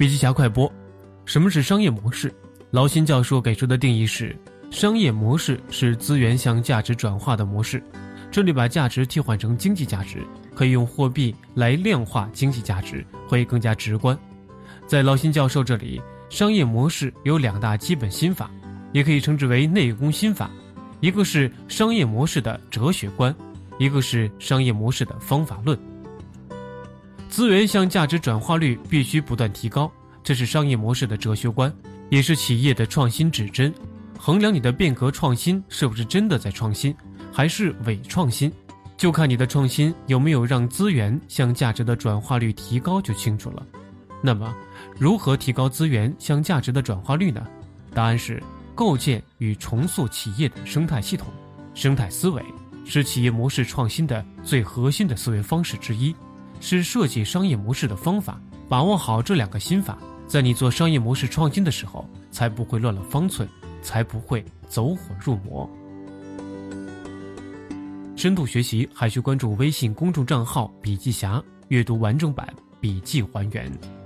笔记侠快播：什么是商业模式？劳辛教授给出的定义是：商业模式是资源向价值转化的模式。这里把价值替换成经济价值，可以用货币来量化经济价值，会更加直观。在劳辛教授这里，商业模式有两大基本心法，也可以称之为内功心法。一个是商业模式的哲学观，一个是商业模式的方法论。资源向价值转化率必须不断提高，这是商业模式的哲学观，也是企业的创新指针。衡量你的变革创新是不是真的在创新，还是伪创新，就看你的创新有没有让资源向价值的转化率提高就清楚了。那么，如何提高资源向价值的转化率呢？答案是构建与重塑企业的生态系统。生态思维是企业模式创新的最核心的思维方式之一。是设计商业模式的方法，把握好这两个心法，在你做商业模式创新的时候，才不会乱了方寸，才不会走火入魔。深度学习还需关注微信公众账号“笔记侠”，阅读完整版笔记还原。